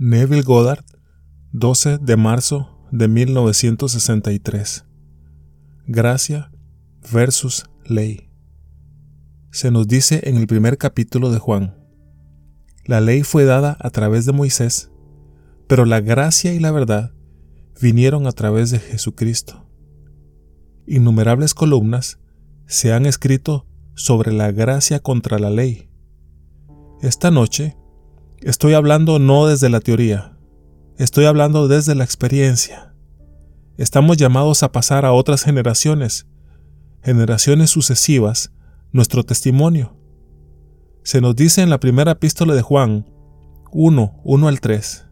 Neville Goddard, 12 de marzo de 1963. Gracia versus ley. Se nos dice en el primer capítulo de Juan, la ley fue dada a través de Moisés, pero la gracia y la verdad vinieron a través de Jesucristo. Innumerables columnas se han escrito sobre la gracia contra la ley. Esta noche Estoy hablando no desde la teoría, estoy hablando desde la experiencia. Estamos llamados a pasar a otras generaciones, generaciones sucesivas, nuestro testimonio. Se nos dice en la primera epístola de Juan 1, 1 al 3,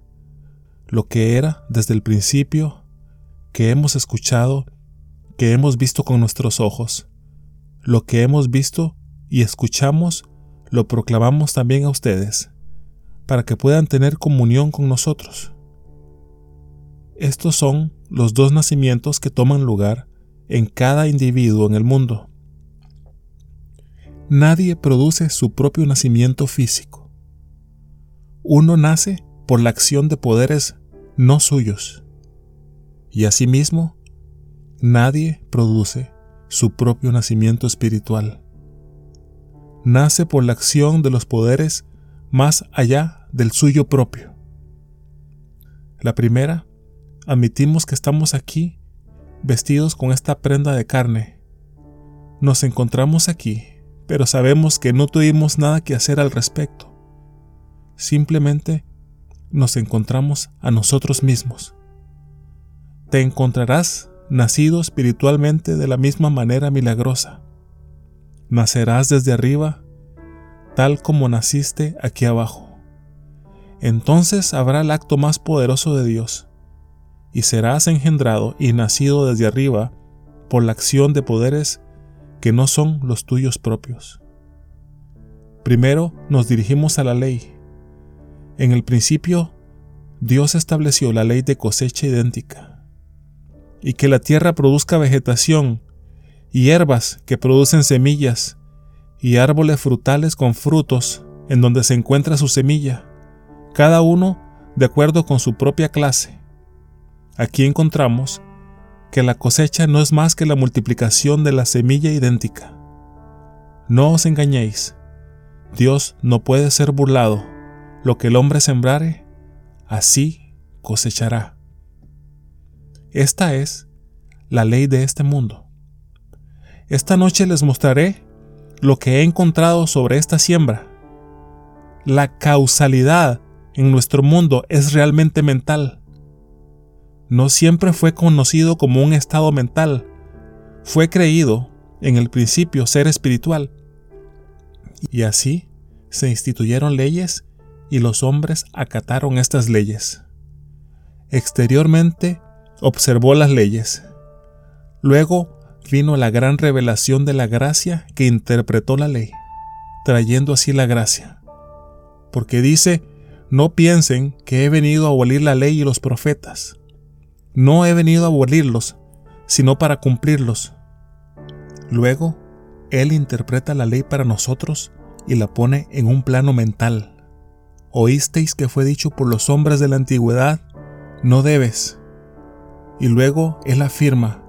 lo que era desde el principio, que hemos escuchado, que hemos visto con nuestros ojos, lo que hemos visto y escuchamos, lo proclamamos también a ustedes para que puedan tener comunión con nosotros. Estos son los dos nacimientos que toman lugar en cada individuo en el mundo. Nadie produce su propio nacimiento físico. Uno nace por la acción de poderes no suyos. Y asimismo, nadie produce su propio nacimiento espiritual. Nace por la acción de los poderes más allá del suyo propio. La primera, admitimos que estamos aquí vestidos con esta prenda de carne. Nos encontramos aquí, pero sabemos que no tuvimos nada que hacer al respecto. Simplemente nos encontramos a nosotros mismos. Te encontrarás nacido espiritualmente de la misma manera milagrosa. Nacerás desde arriba tal como naciste aquí abajo. Entonces habrá el acto más poderoso de Dios, y serás engendrado y nacido desde arriba por la acción de poderes que no son los tuyos propios. Primero nos dirigimos a la ley. En el principio, Dios estableció la ley de cosecha idéntica, y que la tierra produzca vegetación y hierbas que producen semillas y árboles frutales con frutos en donde se encuentra su semilla, cada uno de acuerdo con su propia clase. Aquí encontramos que la cosecha no es más que la multiplicación de la semilla idéntica. No os engañéis, Dios no puede ser burlado, lo que el hombre sembrare, así cosechará. Esta es la ley de este mundo. Esta noche les mostraré lo que he encontrado sobre esta siembra. La causalidad en nuestro mundo es realmente mental. No siempre fue conocido como un estado mental, fue creído en el principio ser espiritual. Y así se instituyeron leyes y los hombres acataron estas leyes. Exteriormente observó las leyes. Luego vino la gran revelación de la gracia que interpretó la ley, trayendo así la gracia. Porque dice, no piensen que he venido a abolir la ley y los profetas. No he venido a abolirlos, sino para cumplirlos. Luego, Él interpreta la ley para nosotros y la pone en un plano mental. Oísteis que fue dicho por los hombres de la antigüedad, no debes. Y luego Él afirma,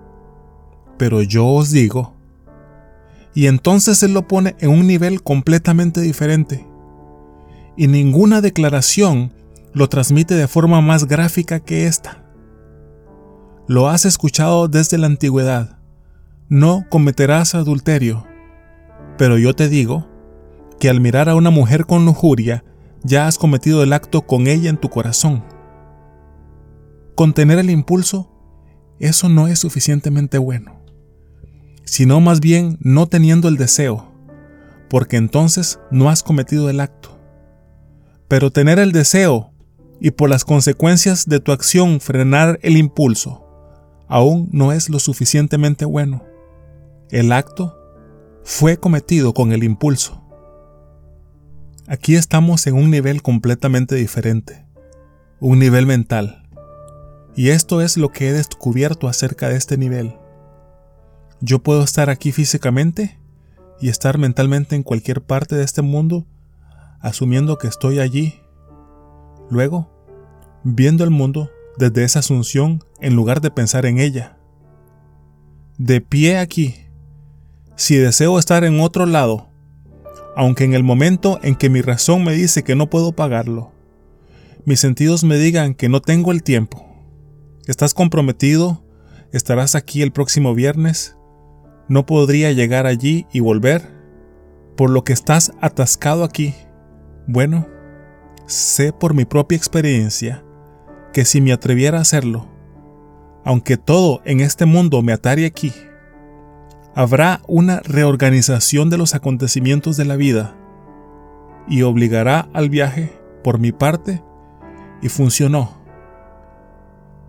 pero yo os digo. Y entonces Él lo pone en un nivel completamente diferente. Y ninguna declaración lo transmite de forma más gráfica que esta. Lo has escuchado desde la antigüedad. No cometerás adulterio. Pero yo te digo que al mirar a una mujer con lujuria, ya has cometido el acto con ella en tu corazón. Contener el impulso, eso no es suficientemente bueno sino más bien no teniendo el deseo, porque entonces no has cometido el acto. Pero tener el deseo y por las consecuencias de tu acción frenar el impulso, aún no es lo suficientemente bueno. El acto fue cometido con el impulso. Aquí estamos en un nivel completamente diferente, un nivel mental. Y esto es lo que he descubierto acerca de este nivel. Yo puedo estar aquí físicamente y estar mentalmente en cualquier parte de este mundo, asumiendo que estoy allí. Luego, viendo el mundo desde esa asunción en lugar de pensar en ella. De pie aquí, si deseo estar en otro lado, aunque en el momento en que mi razón me dice que no puedo pagarlo, mis sentidos me digan que no tengo el tiempo, estás comprometido, estarás aquí el próximo viernes, no podría llegar allí y volver, por lo que estás atascado aquí. Bueno, sé por mi propia experiencia que si me atreviera a hacerlo, aunque todo en este mundo me atare aquí, habrá una reorganización de los acontecimientos de la vida y obligará al viaje por mi parte y funcionó.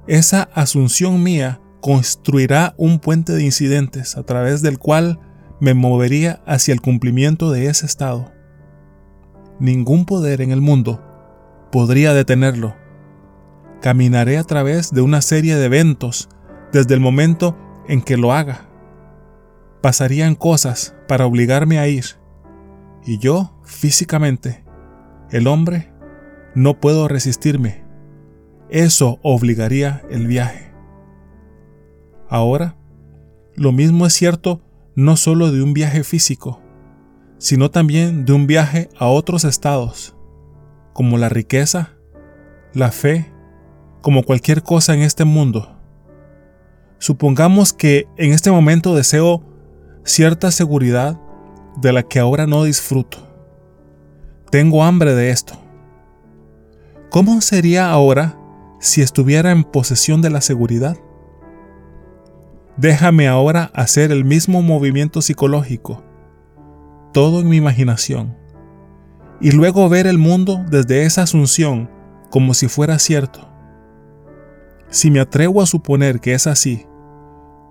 Esa asunción mía construirá un puente de incidentes a través del cual me movería hacia el cumplimiento de ese estado. Ningún poder en el mundo podría detenerlo. Caminaré a través de una serie de eventos desde el momento en que lo haga. Pasarían cosas para obligarme a ir. Y yo, físicamente, el hombre, no puedo resistirme. Eso obligaría el viaje. Ahora, lo mismo es cierto no solo de un viaje físico, sino también de un viaje a otros estados, como la riqueza, la fe, como cualquier cosa en este mundo. Supongamos que en este momento deseo cierta seguridad de la que ahora no disfruto. Tengo hambre de esto. ¿Cómo sería ahora si estuviera en posesión de la seguridad? Déjame ahora hacer el mismo movimiento psicológico, todo en mi imaginación, y luego ver el mundo desde esa asunción como si fuera cierto. Si me atrevo a suponer que es así,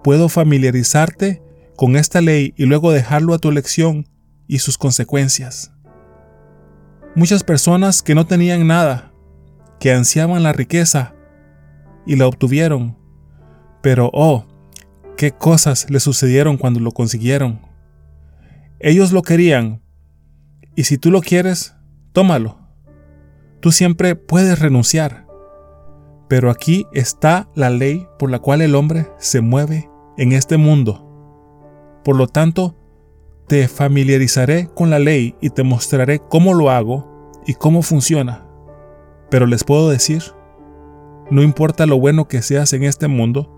puedo familiarizarte con esta ley y luego dejarlo a tu elección y sus consecuencias. Muchas personas que no tenían nada, que ansiaban la riqueza y la obtuvieron, pero oh, qué cosas le sucedieron cuando lo consiguieron. Ellos lo querían, y si tú lo quieres, tómalo. Tú siempre puedes renunciar. Pero aquí está la ley por la cual el hombre se mueve en este mundo. Por lo tanto, te familiarizaré con la ley y te mostraré cómo lo hago y cómo funciona. Pero les puedo decir, no importa lo bueno que seas en este mundo,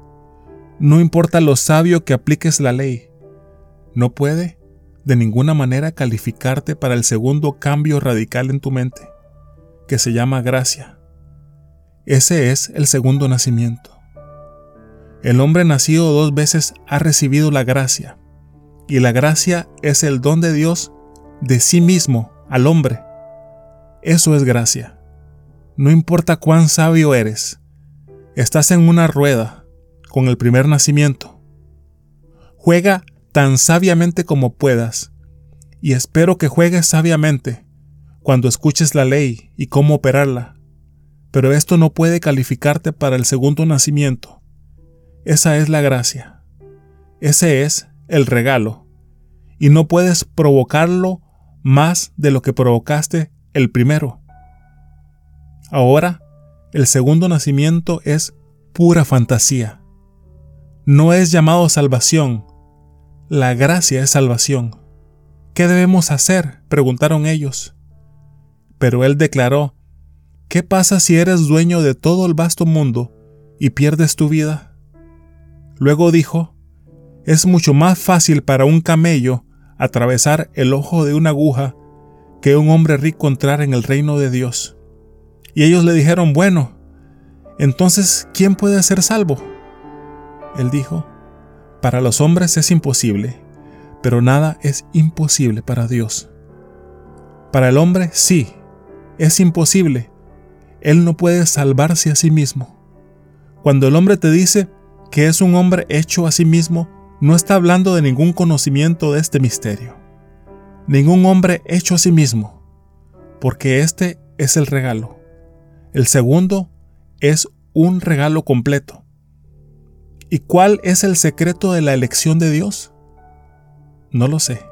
no importa lo sabio que apliques la ley, no puede de ninguna manera calificarte para el segundo cambio radical en tu mente, que se llama gracia. Ese es el segundo nacimiento. El hombre nacido dos veces ha recibido la gracia, y la gracia es el don de Dios de sí mismo al hombre. Eso es gracia. No importa cuán sabio eres, estás en una rueda con el primer nacimiento. Juega tan sabiamente como puedas, y espero que juegues sabiamente cuando escuches la ley y cómo operarla. Pero esto no puede calificarte para el segundo nacimiento. Esa es la gracia. Ese es el regalo. Y no puedes provocarlo más de lo que provocaste el primero. Ahora, el segundo nacimiento es pura fantasía no es llamado salvación. La gracia es salvación. ¿Qué debemos hacer? preguntaron ellos. Pero él declaró, ¿qué pasa si eres dueño de todo el vasto mundo y pierdes tu vida? Luego dijo, es mucho más fácil para un camello atravesar el ojo de una aguja que un hombre rico entrar en el reino de Dios. Y ellos le dijeron, bueno, entonces, ¿quién puede ser salvo? Él dijo, para los hombres es imposible, pero nada es imposible para Dios. Para el hombre sí, es imposible. Él no puede salvarse a sí mismo. Cuando el hombre te dice que es un hombre hecho a sí mismo, no está hablando de ningún conocimiento de este misterio. Ningún hombre hecho a sí mismo, porque este es el regalo. El segundo es un regalo completo. ¿Y cuál es el secreto de la elección de Dios? No lo sé.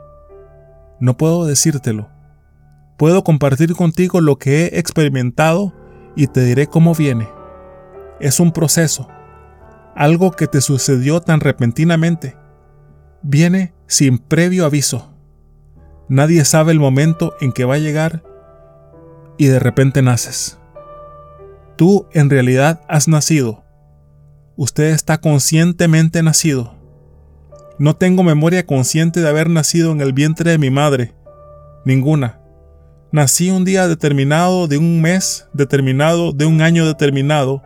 No puedo decírtelo. Puedo compartir contigo lo que he experimentado y te diré cómo viene. Es un proceso, algo que te sucedió tan repentinamente. Viene sin previo aviso. Nadie sabe el momento en que va a llegar y de repente naces. Tú en realidad has nacido. Usted está conscientemente nacido. No tengo memoria consciente de haber nacido en el vientre de mi madre. Ninguna. Nací un día determinado de un mes determinado de un año determinado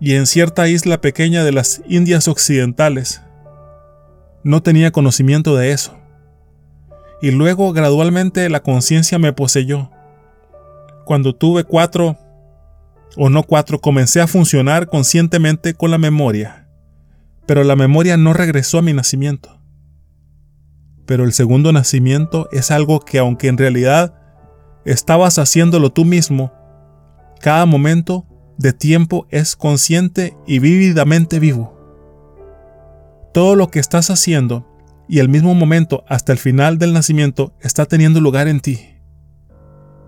y en cierta isla pequeña de las Indias Occidentales. No tenía conocimiento de eso. Y luego gradualmente la conciencia me poseyó. Cuando tuve cuatro o no cuatro, comencé a funcionar conscientemente con la memoria, pero la memoria no regresó a mi nacimiento. Pero el segundo nacimiento es algo que aunque en realidad estabas haciéndolo tú mismo, cada momento de tiempo es consciente y vívidamente vivo. Todo lo que estás haciendo y el mismo momento hasta el final del nacimiento está teniendo lugar en ti.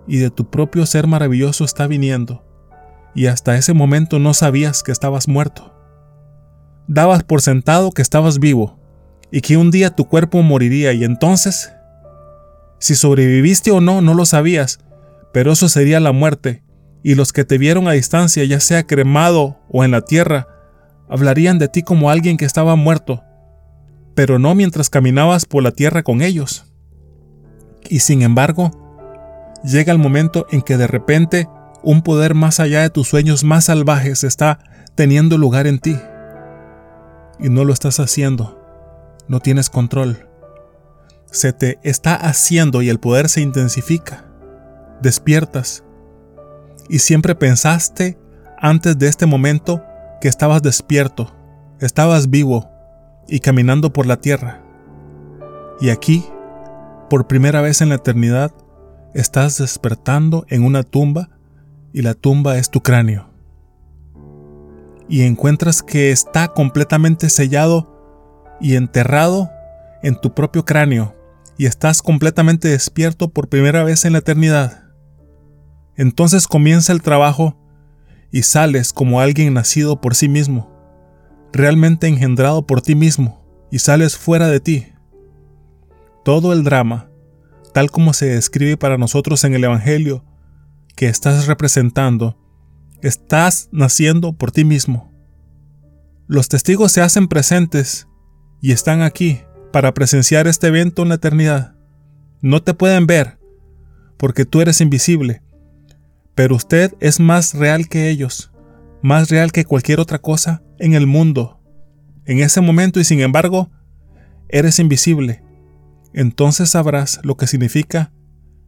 Y de tu propio ser maravilloso está viniendo. Y hasta ese momento no sabías que estabas muerto. Dabas por sentado que estabas vivo y que un día tu cuerpo moriría y entonces, si sobreviviste o no, no lo sabías, pero eso sería la muerte y los que te vieron a distancia, ya sea cremado o en la tierra, hablarían de ti como alguien que estaba muerto, pero no mientras caminabas por la tierra con ellos. Y sin embargo, llega el momento en que de repente un poder más allá de tus sueños más salvajes está teniendo lugar en ti. Y no lo estás haciendo. No tienes control. Se te está haciendo y el poder se intensifica. Despiertas y siempre pensaste antes de este momento que estabas despierto, estabas vivo y caminando por la tierra. Y aquí, por primera vez en la eternidad, estás despertando en una tumba y la tumba es tu cráneo. Y encuentras que está completamente sellado y enterrado en tu propio cráneo y estás completamente despierto por primera vez en la eternidad. Entonces comienza el trabajo y sales como alguien nacido por sí mismo, realmente engendrado por ti mismo, y sales fuera de ti. Todo el drama, tal como se describe para nosotros en el Evangelio, que estás representando, estás naciendo por ti mismo. Los testigos se hacen presentes y están aquí para presenciar este evento en la eternidad. No te pueden ver, porque tú eres invisible, pero usted es más real que ellos, más real que cualquier otra cosa en el mundo. En ese momento y sin embargo, eres invisible. Entonces sabrás lo que significa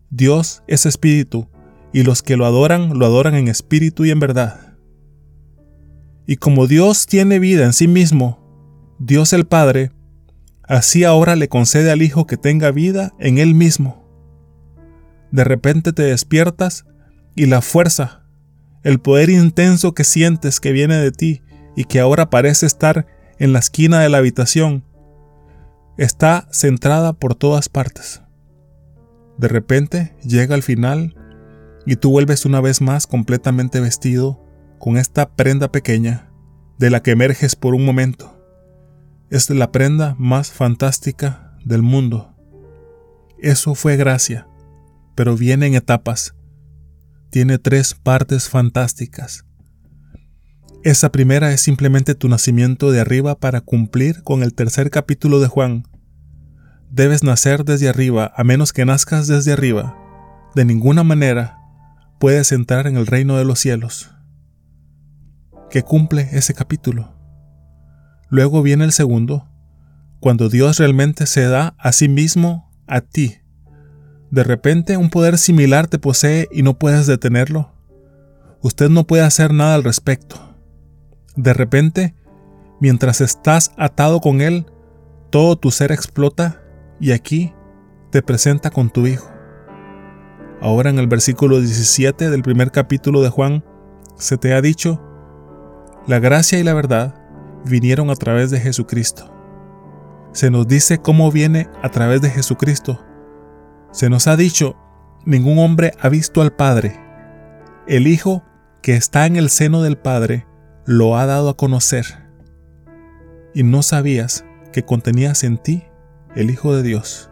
Dios es espíritu, y los que lo adoran lo adoran en espíritu y en verdad. Y como Dios tiene vida en sí mismo, Dios el Padre, así ahora le concede al Hijo que tenga vida en Él mismo. De repente te despiertas y la fuerza, el poder intenso que sientes que viene de ti y que ahora parece estar en la esquina de la habitación, está centrada por todas partes. De repente llega al final y tú vuelves una vez más completamente vestido con esta prenda pequeña de la que emerges por un momento. Es la prenda más fantástica del mundo. Eso fue gracia, pero viene en etapas tiene tres partes fantásticas. Esa primera es simplemente tu nacimiento de arriba para cumplir con el tercer capítulo de Juan. Debes nacer desde arriba, a menos que nazcas desde arriba. De ninguna manera puedes entrar en el reino de los cielos. Que cumple ese capítulo. Luego viene el segundo, cuando Dios realmente se da a sí mismo a ti de repente un poder similar te posee y no puedes detenerlo. Usted no puede hacer nada al respecto. De repente, mientras estás atado con él, todo tu ser explota y aquí te presenta con tu Hijo. Ahora en el versículo 17 del primer capítulo de Juan se te ha dicho, la gracia y la verdad vinieron a través de Jesucristo. Se nos dice cómo viene a través de Jesucristo se nos ha dicho, ningún hombre ha visto al Padre. El Hijo que está en el seno del Padre lo ha dado a conocer. Y no sabías que contenías en ti el Hijo de Dios.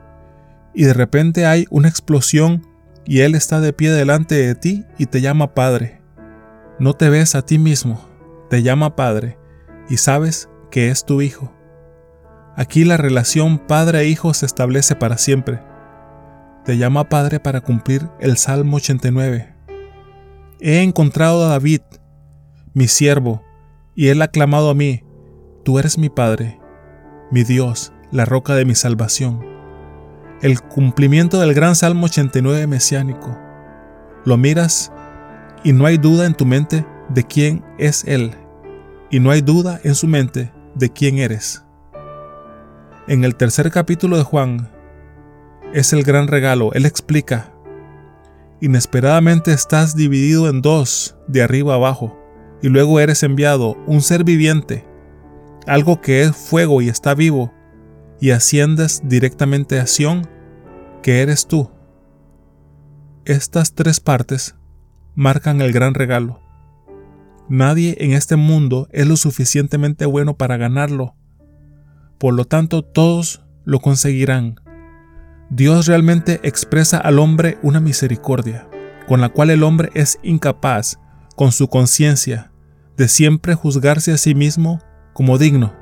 Y de repente hay una explosión y Él está de pie delante de ti y te llama Padre. No te ves a ti mismo, te llama Padre y sabes que es tu Hijo. Aquí la relación padre-hijo se establece para siempre. Te llama Padre para cumplir el Salmo 89. He encontrado a David, mi siervo, y él ha clamado a mí, Tú eres mi Padre, mi Dios, la roca de mi salvación. El cumplimiento del gran Salmo 89 mesiánico. Lo miras y no hay duda en tu mente de quién es Él, y no hay duda en su mente de quién eres. En el tercer capítulo de Juan, es el gran regalo. Él explica, inesperadamente estás dividido en dos, de arriba abajo, y luego eres enviado, un ser viviente, algo que es fuego y está vivo, y asciendes directamente a que eres tú. Estas tres partes marcan el gran regalo. Nadie en este mundo es lo suficientemente bueno para ganarlo. Por lo tanto, todos lo conseguirán. Dios realmente expresa al hombre una misericordia, con la cual el hombre es incapaz, con su conciencia, de siempre juzgarse a sí mismo como digno.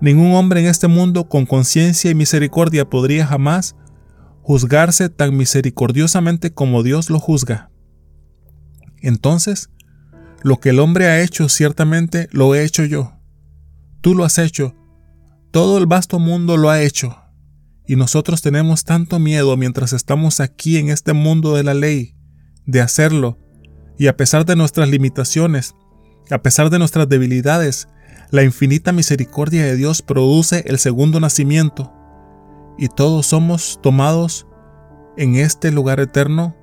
Ningún hombre en este mundo con conciencia y misericordia podría jamás juzgarse tan misericordiosamente como Dios lo juzga. Entonces, lo que el hombre ha hecho ciertamente lo he hecho yo. Tú lo has hecho. Todo el vasto mundo lo ha hecho. Y nosotros tenemos tanto miedo mientras estamos aquí en este mundo de la ley, de hacerlo. Y a pesar de nuestras limitaciones, a pesar de nuestras debilidades, la infinita misericordia de Dios produce el segundo nacimiento. Y todos somos tomados en este lugar eterno,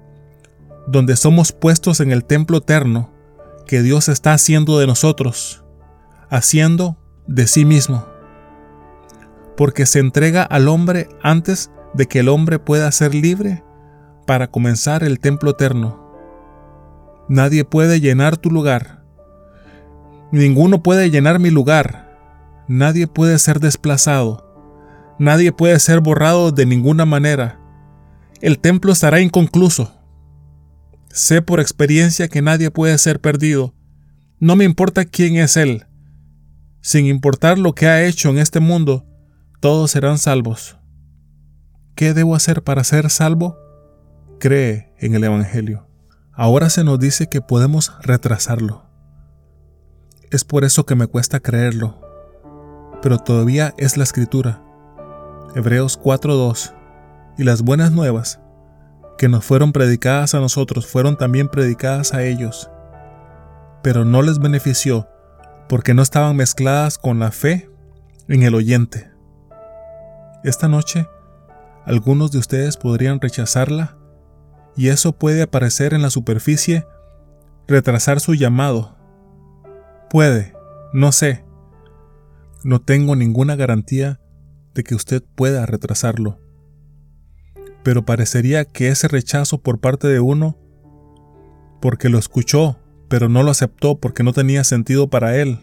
donde somos puestos en el templo eterno que Dios está haciendo de nosotros, haciendo de sí mismo. Porque se entrega al hombre antes de que el hombre pueda ser libre para comenzar el templo eterno. Nadie puede llenar tu lugar. Ninguno puede llenar mi lugar. Nadie puede ser desplazado. Nadie puede ser borrado de ninguna manera. El templo estará inconcluso. Sé por experiencia que nadie puede ser perdido. No me importa quién es Él. Sin importar lo que ha hecho en este mundo, todos serán salvos. ¿Qué debo hacer para ser salvo? Cree en el Evangelio. Ahora se nos dice que podemos retrasarlo. Es por eso que me cuesta creerlo. Pero todavía es la escritura. Hebreos 4.2. Y las buenas nuevas que nos fueron predicadas a nosotros fueron también predicadas a ellos, pero no les benefició porque no estaban mezcladas con la fe en el oyente. Esta noche, algunos de ustedes podrían rechazarla y eso puede aparecer en la superficie, retrasar su llamado. Puede, no sé. No tengo ninguna garantía de que usted pueda retrasarlo pero parecería que ese rechazo por parte de uno, porque lo escuchó, pero no lo aceptó porque no tenía sentido para él.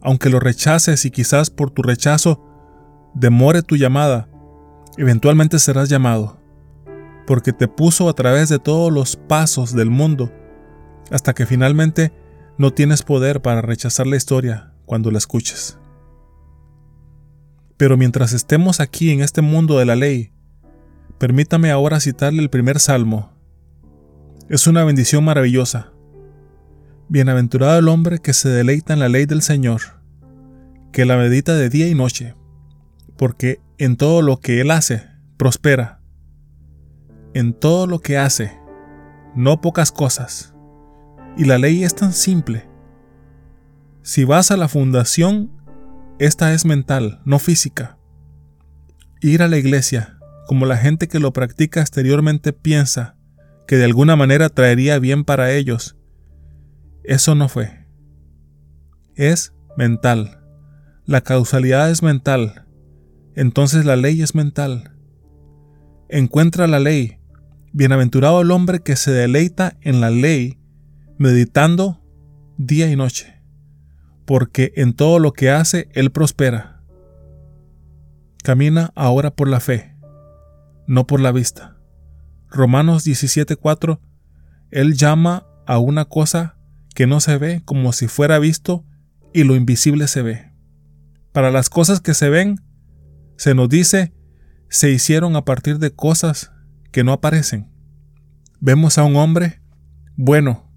Aunque lo rechaces y quizás por tu rechazo demore tu llamada, eventualmente serás llamado, porque te puso a través de todos los pasos del mundo, hasta que finalmente no tienes poder para rechazar la historia cuando la escuches. Pero mientras estemos aquí en este mundo de la ley, Permítame ahora citarle el primer salmo. Es una bendición maravillosa. Bienaventurado el hombre que se deleita en la ley del Señor, que la medita de día y noche, porque en todo lo que él hace, prospera. En todo lo que hace, no pocas cosas. Y la ley es tan simple. Si vas a la fundación, esta es mental, no física. Ir a la iglesia, como la gente que lo practica exteriormente piensa que de alguna manera traería bien para ellos. Eso no fue. Es mental. La causalidad es mental. Entonces la ley es mental. Encuentra la ley. Bienaventurado el hombre que se deleita en la ley meditando día y noche, porque en todo lo que hace Él prospera. Camina ahora por la fe, no por la vista. Romanos 17:4, Él llama a una cosa que no se ve como si fuera visto y lo invisible se ve. Para las cosas que se ven, se nos dice, se hicieron a partir de cosas que no aparecen. Vemos a un hombre, bueno,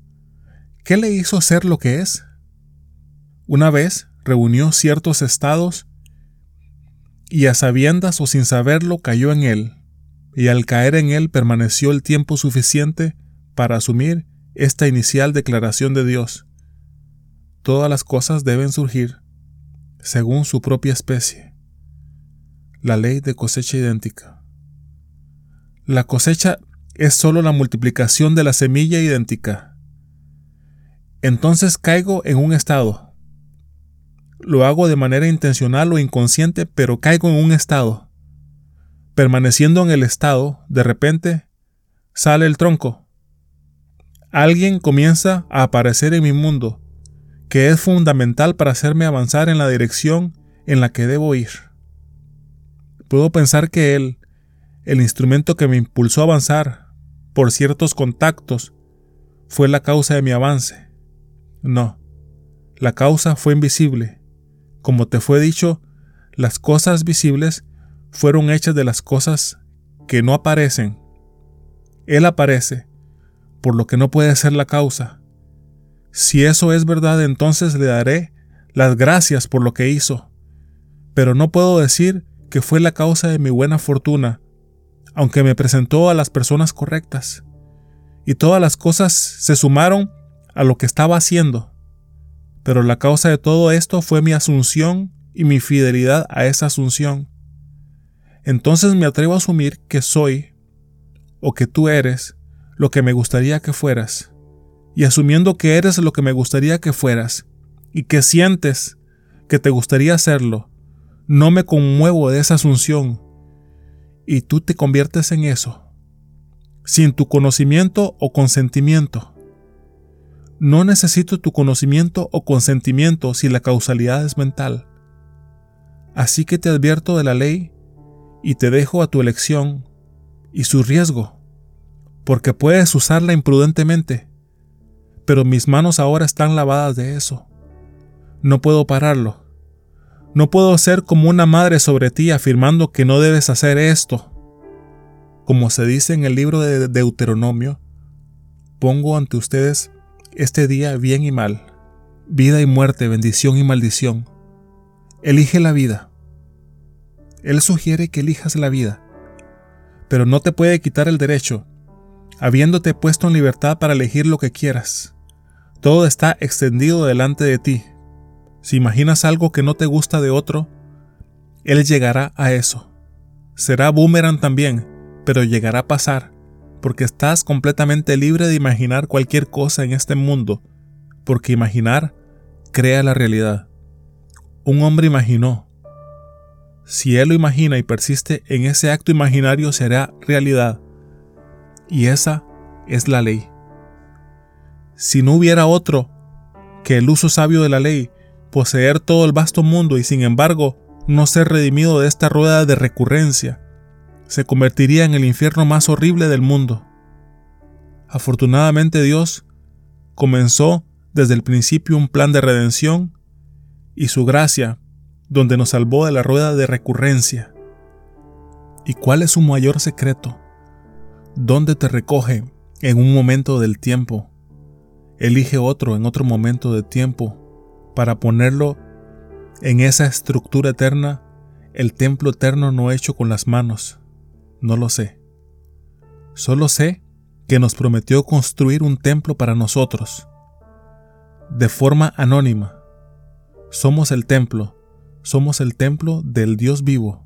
¿qué le hizo ser lo que es? Una vez reunió ciertos estados y a sabiendas o sin saberlo cayó en él, y al caer en él permaneció el tiempo suficiente para asumir esta inicial declaración de Dios. Todas las cosas deben surgir según su propia especie. La ley de cosecha idéntica. La cosecha es sólo la multiplicación de la semilla idéntica. Entonces caigo en un estado. Lo hago de manera intencional o inconsciente, pero caigo en un estado. Permaneciendo en el estado, de repente, sale el tronco. Alguien comienza a aparecer en mi mundo, que es fundamental para hacerme avanzar en la dirección en la que debo ir. Puedo pensar que él, el instrumento que me impulsó a avanzar por ciertos contactos, fue la causa de mi avance. No, la causa fue invisible. Como te fue dicho, las cosas visibles fueron hechas de las cosas que no aparecen. Él aparece, por lo que no puede ser la causa. Si eso es verdad, entonces le daré las gracias por lo que hizo. Pero no puedo decir que fue la causa de mi buena fortuna, aunque me presentó a las personas correctas. Y todas las cosas se sumaron a lo que estaba haciendo. Pero la causa de todo esto fue mi asunción y mi fidelidad a esa asunción. Entonces me atrevo a asumir que soy, o que tú eres, lo que me gustaría que fueras y asumiendo que eres lo que me gustaría que fueras y que sientes que te gustaría hacerlo, no me conmuevo de esa asunción y tú te conviertes en eso, sin tu conocimiento o consentimiento. No necesito tu conocimiento o consentimiento si la causalidad es mental. Así que te advierto de la ley y te dejo a tu elección y su riesgo, porque puedes usarla imprudentemente pero mis manos ahora están lavadas de eso. No puedo pararlo. No puedo ser como una madre sobre ti afirmando que no debes hacer esto. Como se dice en el libro de Deuteronomio, pongo ante ustedes este día bien y mal, vida y muerte, bendición y maldición. Elige la vida. Él sugiere que elijas la vida, pero no te puede quitar el derecho, habiéndote puesto en libertad para elegir lo que quieras. Todo está extendido delante de ti. Si imaginas algo que no te gusta de otro, Él llegará a eso. Será boomerang también, pero llegará a pasar, porque estás completamente libre de imaginar cualquier cosa en este mundo, porque imaginar crea la realidad. Un hombre imaginó. Si él lo imagina y persiste en ese acto imaginario, será realidad. Y esa es la ley si no hubiera otro que el uso sabio de la ley, poseer todo el vasto mundo y sin embargo no ser redimido de esta rueda de recurrencia, se convertiría en el infierno más horrible del mundo. Afortunadamente Dios comenzó desde el principio un plan de redención y su gracia, donde nos salvó de la rueda de recurrencia. ¿Y cuál es su mayor secreto? ¿Dónde te recoge en un momento del tiempo? elige otro en otro momento de tiempo para ponerlo en esa estructura eterna, el templo eterno no hecho con las manos. No lo sé. Solo sé que nos prometió construir un templo para nosotros, de forma anónima. Somos el templo, somos el templo del Dios vivo,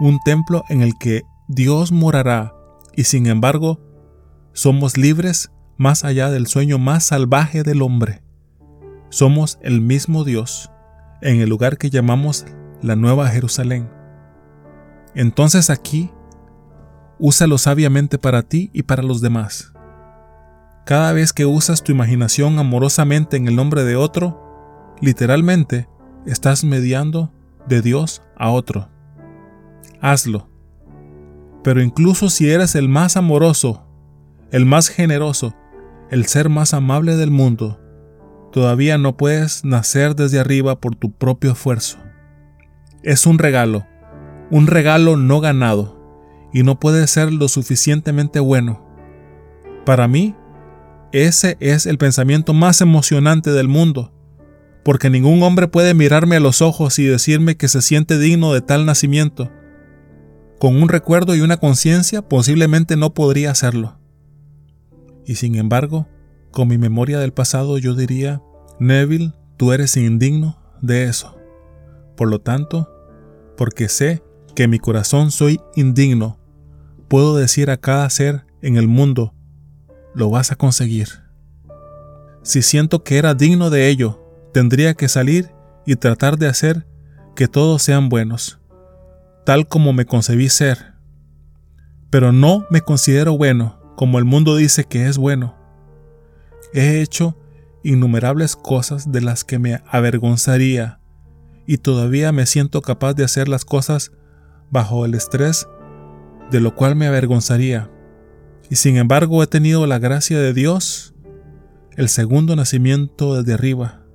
un templo en el que Dios morará y sin embargo somos libres más allá del sueño más salvaje del hombre. Somos el mismo Dios en el lugar que llamamos la Nueva Jerusalén. Entonces aquí, úsalo sabiamente para ti y para los demás. cada vez que usas tu imaginación amorosamente en el nombre de otro, literalmente estás mediando de Dios a otro. Hazlo. Pero incluso si eres el más amoroso, el más generoso, el ser más amable del mundo, todavía no puedes nacer desde arriba por tu propio esfuerzo. Es un regalo, un regalo no ganado, y no puede ser lo suficientemente bueno. Para mí, ese es el pensamiento más emocionante del mundo, porque ningún hombre puede mirarme a los ojos y decirme que se siente digno de tal nacimiento. Con un recuerdo y una conciencia posiblemente no podría hacerlo. Y sin embargo, con mi memoria del pasado yo diría, Neville, tú eres indigno de eso. Por lo tanto, porque sé que en mi corazón soy indigno, puedo decir a cada ser en el mundo, lo vas a conseguir. Si siento que era digno de ello, tendría que salir y tratar de hacer que todos sean buenos, tal como me concebí ser. Pero no me considero bueno como el mundo dice que es bueno. He hecho innumerables cosas de las que me avergonzaría y todavía me siento capaz de hacer las cosas bajo el estrés de lo cual me avergonzaría y sin embargo he tenido la gracia de Dios, el segundo nacimiento desde arriba.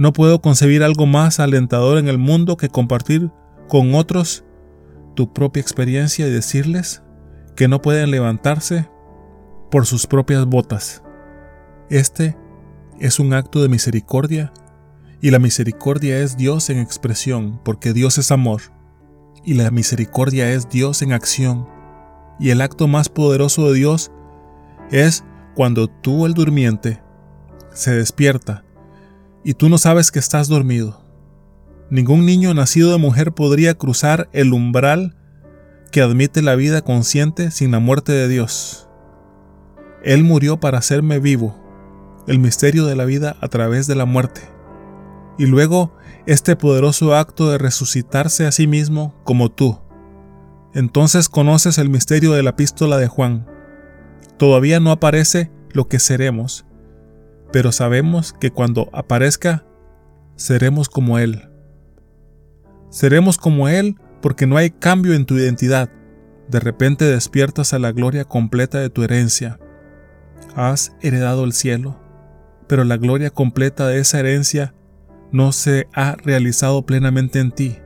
No puedo concebir algo más alentador en el mundo que compartir con otros tu propia experiencia y decirles que no pueden levantarse por sus propias botas. Este es un acto de misericordia y la misericordia es Dios en expresión porque Dios es amor y la misericordia es Dios en acción y el acto más poderoso de Dios es cuando tú, el durmiente, se despierta y tú no sabes que estás dormido. Ningún niño nacido de mujer podría cruzar el umbral que admite la vida consciente sin la muerte de Dios. Él murió para hacerme vivo, el misterio de la vida a través de la muerte. Y luego este poderoso acto de resucitarse a sí mismo como tú, entonces conoces el misterio de la epístola de Juan. Todavía no aparece lo que seremos, pero sabemos que cuando aparezca, seremos como Él. Seremos como Él porque no hay cambio en tu identidad. De repente despiertas a la gloria completa de tu herencia. Has heredado el cielo, pero la gloria completa de esa herencia no se ha realizado plenamente en ti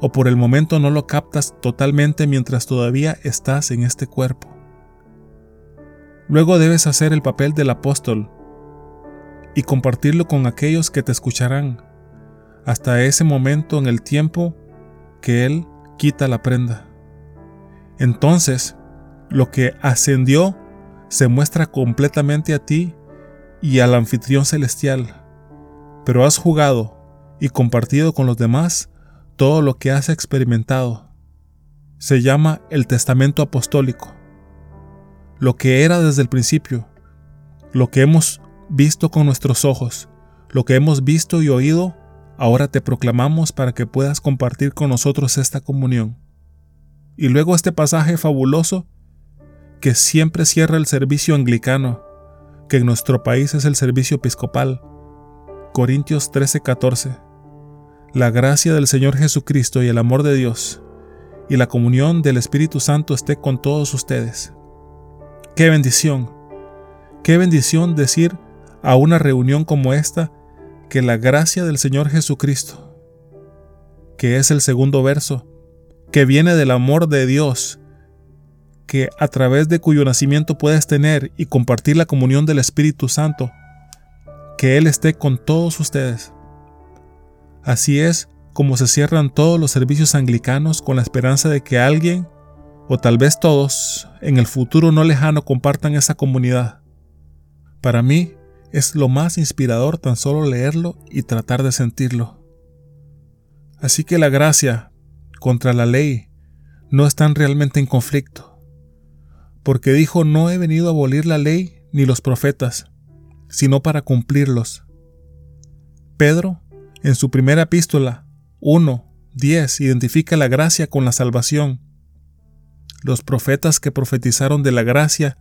o por el momento no lo captas totalmente mientras todavía estás en este cuerpo. Luego debes hacer el papel del apóstol y compartirlo con aquellos que te escucharán hasta ese momento en el tiempo que Él quita la prenda. Entonces, lo que ascendió se muestra completamente a ti y al anfitrión celestial, pero has jugado y compartido con los demás todo lo que has experimentado. Se llama el testamento apostólico. Lo que era desde el principio, lo que hemos visto con nuestros ojos, lo que hemos visto y oído, ahora te proclamamos para que puedas compartir con nosotros esta comunión. Y luego este pasaje fabuloso que siempre cierra el servicio anglicano, que en nuestro país es el servicio episcopal. Corintios 13:14 la gracia del Señor Jesucristo y el amor de Dios y la comunión del Espíritu Santo esté con todos ustedes. Qué bendición, qué bendición decir a una reunión como esta que la gracia del Señor Jesucristo, que es el segundo verso, que viene del amor de Dios, que a través de cuyo nacimiento puedes tener y compartir la comunión del Espíritu Santo, que Él esté con todos ustedes. Así es como se cierran todos los servicios anglicanos con la esperanza de que alguien, o tal vez todos, en el futuro no lejano compartan esa comunidad. Para mí es lo más inspirador tan solo leerlo y tratar de sentirlo. Así que la gracia contra la ley no están realmente en conflicto, porque dijo no he venido a abolir la ley ni los profetas, sino para cumplirlos. Pedro en su primera epístola 1.10 identifica la gracia con la salvación. Los profetas que profetizaron de la gracia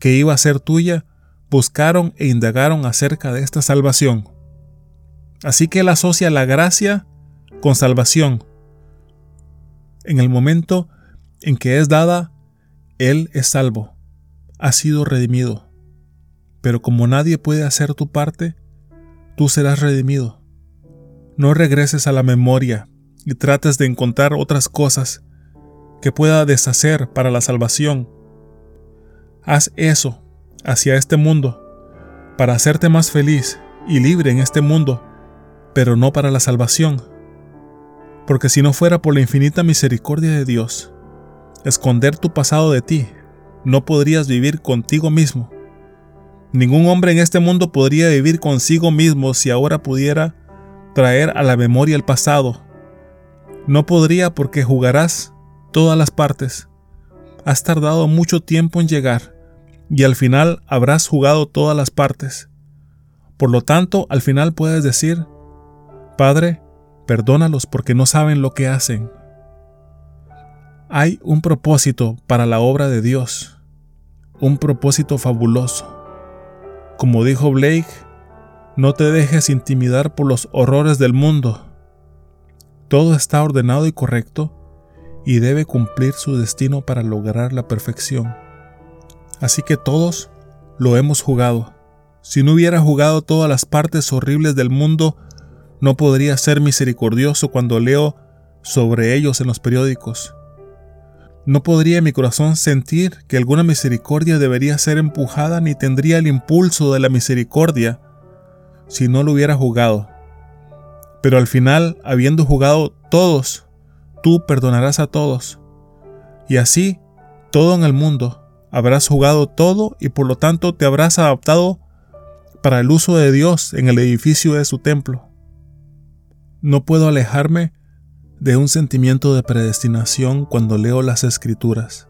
que iba a ser tuya, buscaron e indagaron acerca de esta salvación. Así que él asocia la gracia con salvación. En el momento en que es dada, él es salvo, ha sido redimido. Pero como nadie puede hacer tu parte, tú serás redimido. No regreses a la memoria y trates de encontrar otras cosas que pueda deshacer para la salvación. Haz eso hacia este mundo para hacerte más feliz y libre en este mundo, pero no para la salvación. Porque si no fuera por la infinita misericordia de Dios, esconder tu pasado de ti, no podrías vivir contigo mismo. Ningún hombre en este mundo podría vivir consigo mismo si ahora pudiera traer a la memoria el pasado. No podría porque jugarás todas las partes. Has tardado mucho tiempo en llegar y al final habrás jugado todas las partes. Por lo tanto, al final puedes decir, Padre, perdónalos porque no saben lo que hacen. Hay un propósito para la obra de Dios, un propósito fabuloso. Como dijo Blake, no te dejes intimidar por los horrores del mundo. Todo está ordenado y correcto y debe cumplir su destino para lograr la perfección. Así que todos lo hemos jugado. Si no hubiera jugado todas las partes horribles del mundo, no podría ser misericordioso cuando leo sobre ellos en los periódicos. No podría mi corazón sentir que alguna misericordia debería ser empujada ni tendría el impulso de la misericordia si no lo hubiera jugado. Pero al final, habiendo jugado todos, tú perdonarás a todos. Y así, todo en el mundo, habrás jugado todo y por lo tanto te habrás adaptado para el uso de Dios en el edificio de su templo. No puedo alejarme de un sentimiento de predestinación cuando leo las escrituras.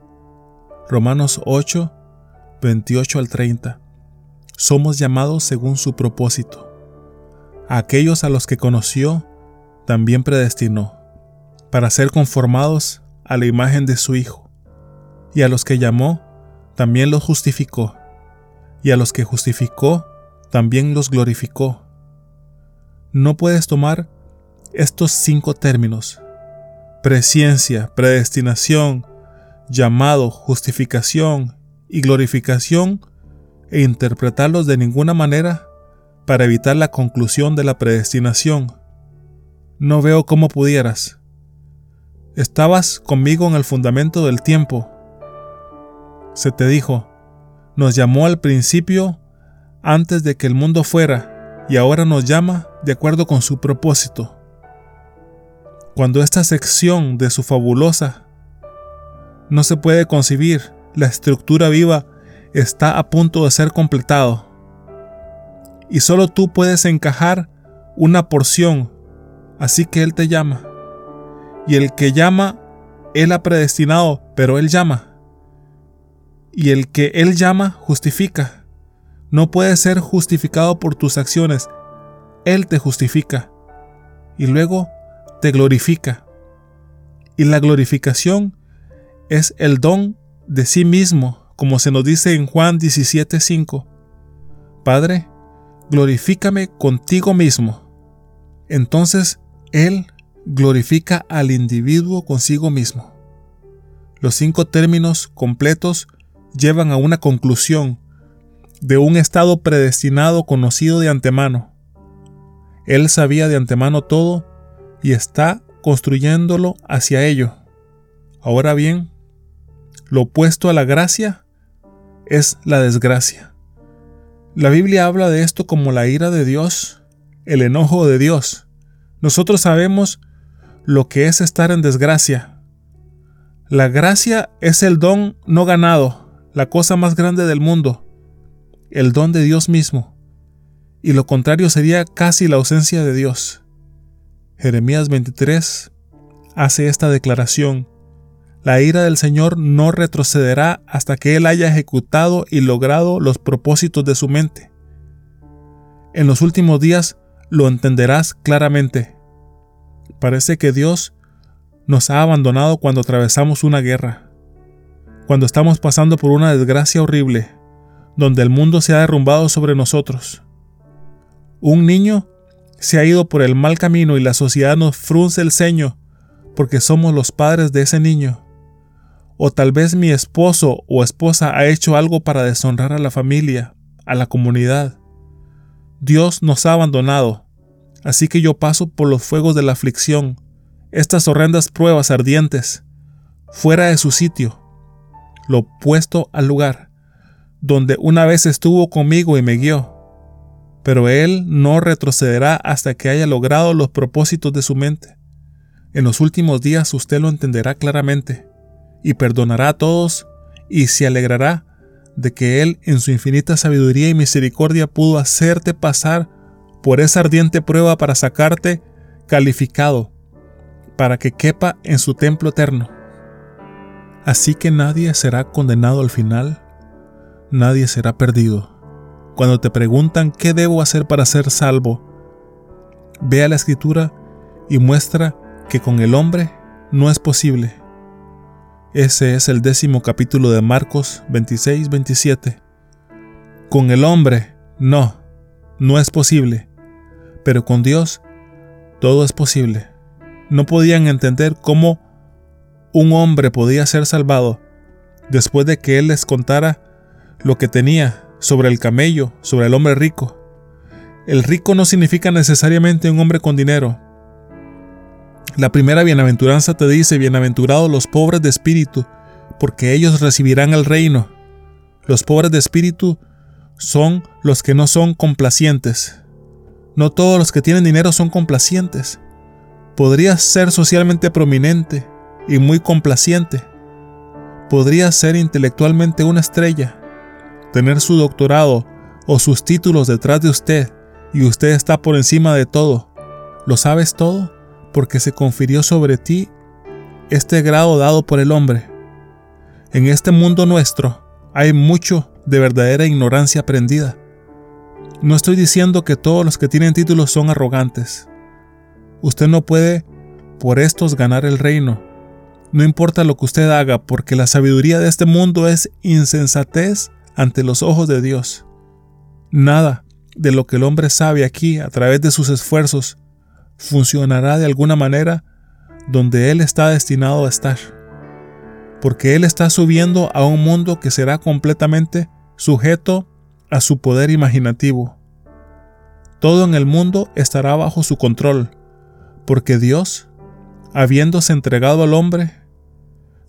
Romanos 8, 28 al 30. Somos llamados según su propósito aquellos a los que conoció, también predestinó, para ser conformados a la imagen de su Hijo. Y a los que llamó, también los justificó. Y a los que justificó, también los glorificó. No puedes tomar estos cinco términos, presciencia, predestinación, llamado, justificación y glorificación, e interpretarlos de ninguna manera para evitar la conclusión de la predestinación. No veo cómo pudieras. Estabas conmigo en el fundamento del tiempo. Se te dijo, nos llamó al principio antes de que el mundo fuera y ahora nos llama de acuerdo con su propósito. Cuando esta sección de su fabulosa no se puede concebir, la estructura viva está a punto de ser completado y solo tú puedes encajar una porción, así que Él te llama. Y el que llama, Él ha predestinado, pero Él llama. Y el que Él llama, justifica. No puedes ser justificado por tus acciones, Él te justifica. Y luego te glorifica. Y la glorificación es el don de sí mismo, como se nos dice en Juan 17:5. Padre, glorifícame contigo mismo. Entonces Él glorifica al individuo consigo mismo. Los cinco términos completos llevan a una conclusión de un estado predestinado conocido de antemano. Él sabía de antemano todo y está construyéndolo hacia ello. Ahora bien, lo opuesto a la gracia es la desgracia. La Biblia habla de esto como la ira de Dios, el enojo de Dios. Nosotros sabemos lo que es estar en desgracia. La gracia es el don no ganado, la cosa más grande del mundo, el don de Dios mismo. Y lo contrario sería casi la ausencia de Dios. Jeremías 23 hace esta declaración. La ira del Señor no retrocederá hasta que Él haya ejecutado y logrado los propósitos de su mente. En los últimos días lo entenderás claramente. Parece que Dios nos ha abandonado cuando atravesamos una guerra, cuando estamos pasando por una desgracia horrible, donde el mundo se ha derrumbado sobre nosotros. Un niño se ha ido por el mal camino y la sociedad nos frunce el ceño porque somos los padres de ese niño. O tal vez mi esposo o esposa ha hecho algo para deshonrar a la familia, a la comunidad. Dios nos ha abandonado, así que yo paso por los fuegos de la aflicción, estas horrendas pruebas ardientes, fuera de su sitio, lo opuesto al lugar, donde una vez estuvo conmigo y me guió. Pero Él no retrocederá hasta que haya logrado los propósitos de su mente. En los últimos días usted lo entenderá claramente, y perdonará a todos, y se alegrará de que Él en su infinita sabiduría y misericordia pudo hacerte pasar por esa ardiente prueba para sacarte calificado, para que quepa en su templo eterno. Así que nadie será condenado al final, nadie será perdido. Cuando te preguntan qué debo hacer para ser salvo, ve a la escritura y muestra que con el hombre no es posible. Ese es el décimo capítulo de Marcos 26-27. Con el hombre, no, no es posible, pero con Dios todo es posible. No podían entender cómo un hombre podía ser salvado después de que Él les contara lo que tenía sobre el camello, sobre el hombre rico. El rico no significa necesariamente un hombre con dinero, la primera bienaventuranza te dice, bienaventurados los pobres de espíritu, porque ellos recibirán el reino. Los pobres de espíritu son los que no son complacientes. No todos los que tienen dinero son complacientes. Podrías ser socialmente prominente y muy complaciente. Podrías ser intelectualmente una estrella, tener su doctorado o sus títulos detrás de usted y usted está por encima de todo. ¿Lo sabes todo? porque se confirió sobre ti este grado dado por el hombre. En este mundo nuestro hay mucho de verdadera ignorancia aprendida. No estoy diciendo que todos los que tienen títulos son arrogantes. Usted no puede por estos ganar el reino. No importa lo que usted haga, porque la sabiduría de este mundo es insensatez ante los ojos de Dios. Nada de lo que el hombre sabe aquí a través de sus esfuerzos funcionará de alguna manera donde Él está destinado a estar, porque Él está subiendo a un mundo que será completamente sujeto a su poder imaginativo. Todo en el mundo estará bajo su control, porque Dios, habiéndose entregado al hombre,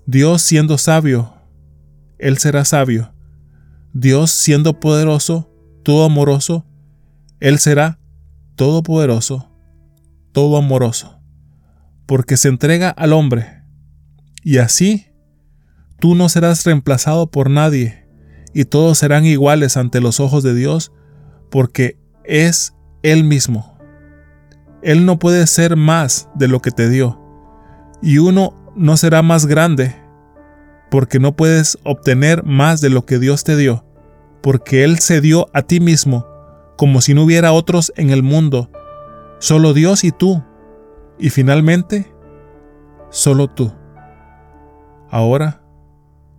Dios siendo sabio, Él será sabio. Dios siendo poderoso, todo amoroso, Él será todopoderoso todo amoroso, porque se entrega al hombre. Y así, tú no serás reemplazado por nadie, y todos serán iguales ante los ojos de Dios, porque es Él mismo. Él no puede ser más de lo que te dio, y uno no será más grande, porque no puedes obtener más de lo que Dios te dio, porque Él se dio a ti mismo, como si no hubiera otros en el mundo, Solo Dios y tú. Y finalmente, solo tú. Ahora,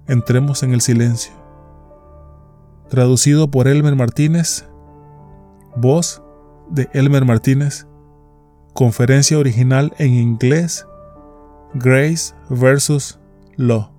entremos en el silencio. Traducido por Elmer Martínez. Voz de Elmer Martínez. Conferencia original en inglés. Grace versus Law.